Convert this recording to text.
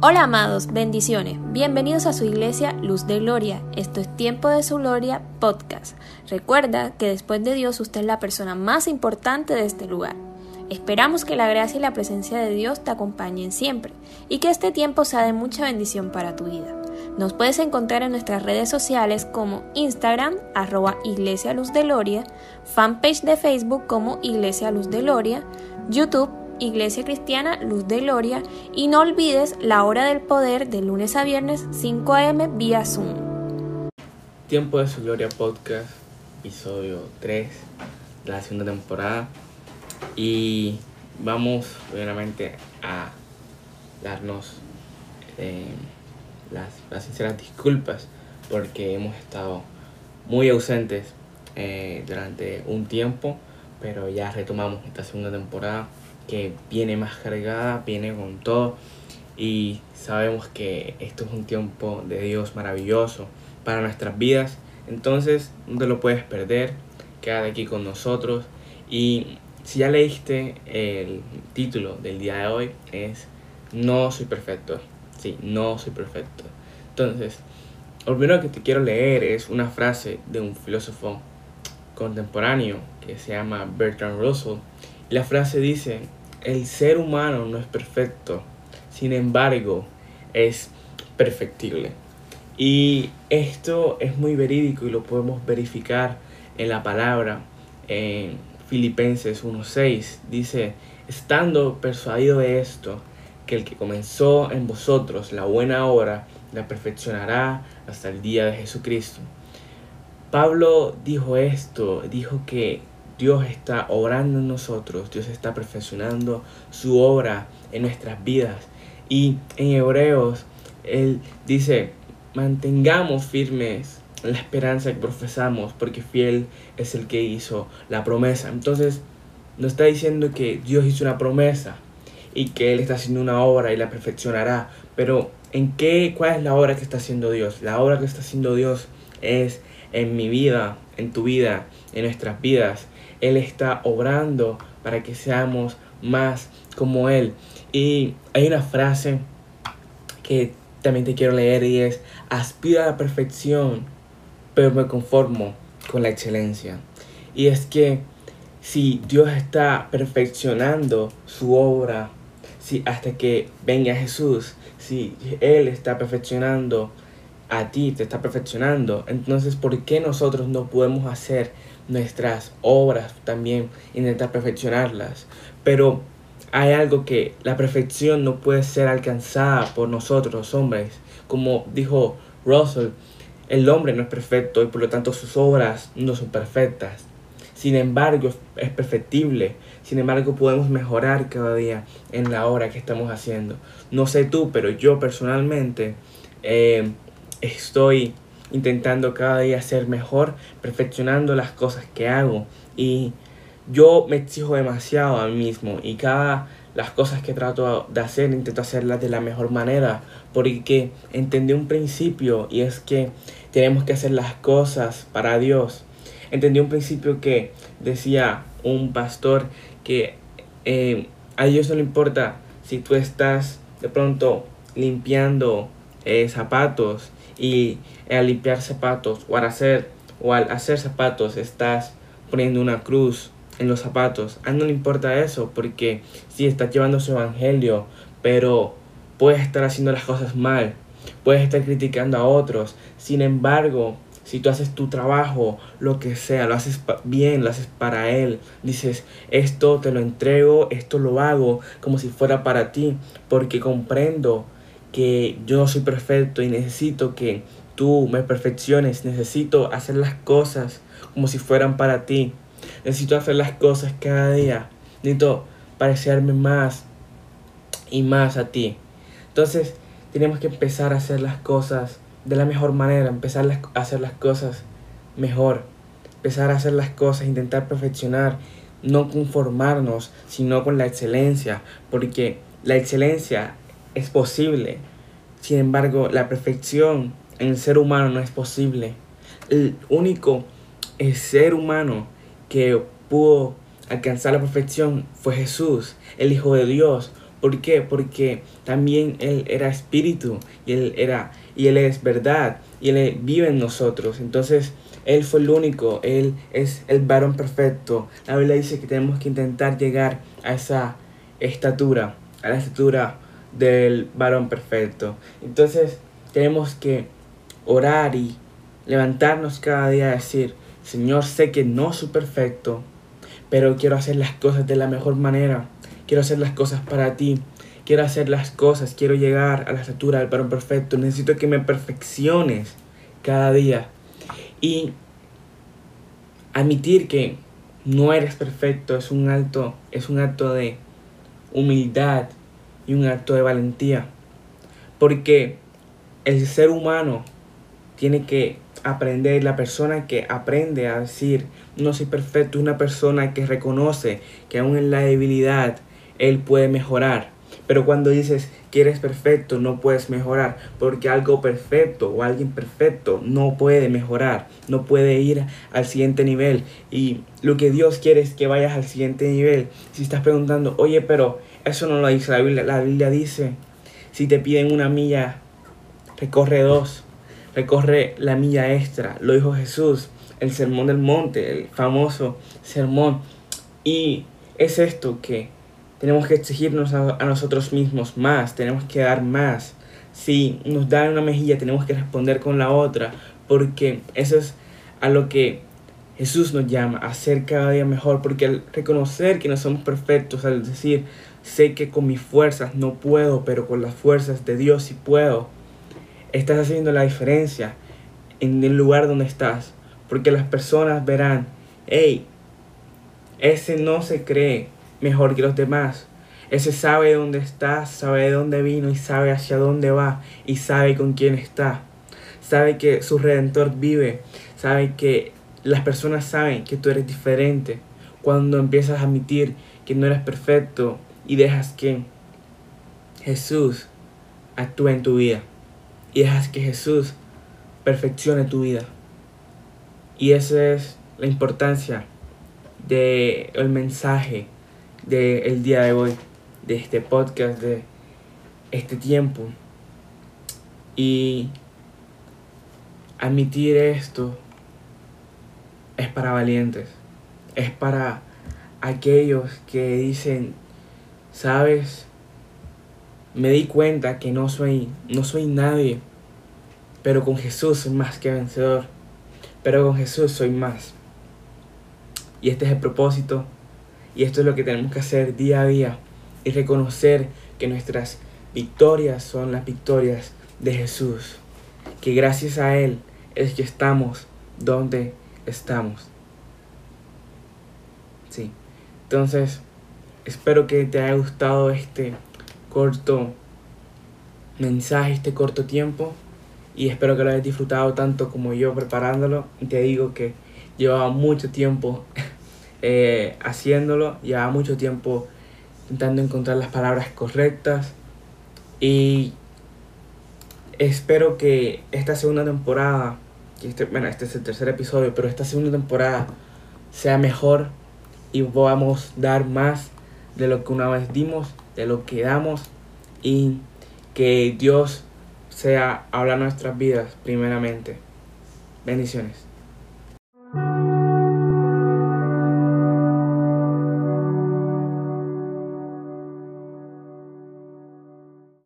Hola amados, bendiciones. Bienvenidos a su iglesia Luz de Gloria. Esto es Tiempo de su Gloria Podcast. Recuerda que después de Dios usted es la persona más importante de este lugar. Esperamos que la gracia y la presencia de Dios te acompañen siempre y que este tiempo sea de mucha bendición para tu vida. Nos puedes encontrar en nuestras redes sociales como Instagram, arroba Iglesia Luz de Gloria, fanpage de Facebook como Iglesia Luz de Gloria, YouTube, Iglesia Cristiana Luz de Gloria y no olvides la hora del poder de lunes a viernes 5 a.m. vía Zoom. Tiempo de su Gloria Podcast, episodio 3 de la segunda temporada. Y vamos obviamente a darnos eh, las, las, sinceras disculpas porque hemos estado muy ausentes eh, durante un tiempo, pero ya retomamos esta segunda temporada que viene más cargada, viene con todo y sabemos que esto es un tiempo de Dios maravilloso para nuestras vidas. Entonces no te lo puedes perder, quédate aquí con nosotros y si ya leíste el título del día de hoy es No soy perfecto. Sí, no soy perfecto. Entonces, lo primero que te quiero leer es una frase de un filósofo contemporáneo que se llama Bertrand Russell la frase dice, el ser humano no es perfecto, sin embargo, es perfectible. Y esto es muy verídico y lo podemos verificar en la palabra en Filipenses 1.6. Dice, estando persuadido de esto, que el que comenzó en vosotros la buena obra, la perfeccionará hasta el día de Jesucristo. Pablo dijo esto, dijo que Dios está obrando en nosotros, Dios está perfeccionando su obra en nuestras vidas. Y en Hebreos, Él dice, mantengamos firmes la esperanza que profesamos, porque fiel es el que hizo la promesa. Entonces, nos está diciendo que Dios hizo una promesa y que Él está haciendo una obra y la perfeccionará. Pero, ¿en qué, cuál es la obra que está haciendo Dios? La obra que está haciendo Dios es en mi vida, en tu vida, en nuestras vidas. Él está obrando para que seamos más como Él. Y hay una frase que también te quiero leer y es, aspira a la perfección, pero me conformo con la excelencia. Y es que si Dios está perfeccionando su obra, si hasta que venga Jesús, si Él está perfeccionando a ti, te está perfeccionando, entonces ¿por qué nosotros no podemos hacer nuestras obras también, intentar perfeccionarlas. Pero hay algo que la perfección no puede ser alcanzada por nosotros los hombres. Como dijo Russell, el hombre no es perfecto y por lo tanto sus obras no son perfectas. Sin embargo, es perfectible. Sin embargo, podemos mejorar cada día en la obra que estamos haciendo. No sé tú, pero yo personalmente eh, estoy intentando cada día ser mejor, perfeccionando las cosas que hago. Y yo me exijo demasiado a mí mismo y cada las cosas que trato de hacer intento hacerlas de la mejor manera porque entendí un principio y es que tenemos que hacer las cosas para Dios. Entendí un principio que decía un pastor que eh, a Dios no le importa si tú estás de pronto limpiando eh, zapatos y al limpiar zapatos o al hacer, o al hacer zapatos estás poniendo una cruz en los zapatos. A él no le importa eso porque si estás llevando su evangelio, pero puedes estar haciendo las cosas mal, puedes estar criticando a otros. Sin embargo, si tú haces tu trabajo, lo que sea, lo haces bien, lo haces para Él, dices, esto te lo entrego, esto lo hago como si fuera para ti, porque comprendo que yo no soy perfecto y necesito que tú me perfecciones, necesito hacer las cosas como si fueran para ti, necesito hacer las cosas cada día, necesito parecerme más y más a ti. Entonces tenemos que empezar a hacer las cosas de la mejor manera, empezar a hacer las cosas mejor, empezar a hacer las cosas, intentar perfeccionar, no conformarnos, sino con la excelencia, porque la excelencia es posible. Sin embargo, la perfección en el ser humano no es posible. El único ser humano que pudo alcanzar la perfección fue Jesús, el Hijo de Dios, ¿Por qué? Porque también Él era espíritu y Él era y Él es verdad y Él vive en nosotros. Entonces, Él fue el único, Él es el varón perfecto. La Biblia dice que tenemos que intentar llegar a esa estatura, a la estatura del varón perfecto. Entonces, tenemos que orar y levantarnos cada día a decir, Señor, sé que no soy perfecto, pero quiero hacer las cosas de la mejor manera. Quiero hacer las cosas para ti. Quiero hacer las cosas. Quiero llegar a la estatura del varón perfecto. Necesito que me perfecciones cada día. Y admitir que no eres perfecto es un acto, es un acto de humildad y un acto de valentía. Porque el ser humano tiene que aprender, la persona que aprende a decir no soy perfecto es una persona que reconoce que aún en la debilidad él puede mejorar. Pero cuando dices que eres perfecto, no puedes mejorar, porque algo perfecto o alguien perfecto no puede mejorar, no puede ir al siguiente nivel. Y lo que Dios quiere es que vayas al siguiente nivel. Si estás preguntando, oye, pero eso no lo dice la Biblia, la Biblia dice, si te piden una milla, recorre dos, recorre la milla extra, lo dijo Jesús, el sermón del monte, el famoso sermón. Y es esto que tenemos que exigirnos a, nosotros mismos más, tenemos que dar más. Si nos dan una mejilla, tenemos que responder con la otra, porque eso es a lo que Jesús nos llama, a ser cada día mejor, porque al reconocer que no somos perfectos, al decir, sé que con mis fuerzas no puedo, pero con las fuerzas de Dios sí puedo, estás haciendo la diferencia en el lugar donde estás, porque las personas verán, hey, ese no se cree mejor que los demás. Ese sabe dónde está, sabe de dónde vino y sabe hacia dónde va y sabe con quién está. Sabe que su redentor vive, sabe que las personas saben que tú eres diferente. Cuando empiezas a admitir que no eres perfecto y dejas que Jesús actúe en tu vida y dejas que Jesús perfeccione tu vida. Y esa es la importancia del el mensaje del día de hoy, de este podcast, de este tiempo. Y admitir esto es para valientes, es para aquellos que dicen, sabes, me di cuenta que no soy, no soy nadie, pero con Jesús soy más que vencedor, pero con Jesús soy más. Y este es el propósito y esto es lo que tenemos que hacer día a día y reconocer que nuestras victorias son las victorias de Jesús. Que gracias a Él es que estamos donde estamos. Sí. Entonces, espero que te haya gustado este corto mensaje, este corto tiempo. Y espero que lo hayas disfrutado tanto como yo preparándolo. Te digo que llevaba mucho tiempo eh, haciéndolo, llevaba mucho tiempo intentando encontrar las palabras correctas y espero que esta segunda temporada, este, bueno, este es el tercer episodio, pero esta segunda temporada sea mejor y podamos dar más de lo que una vez dimos, de lo que damos y que Dios sea habla nuestras vidas primeramente. Bendiciones.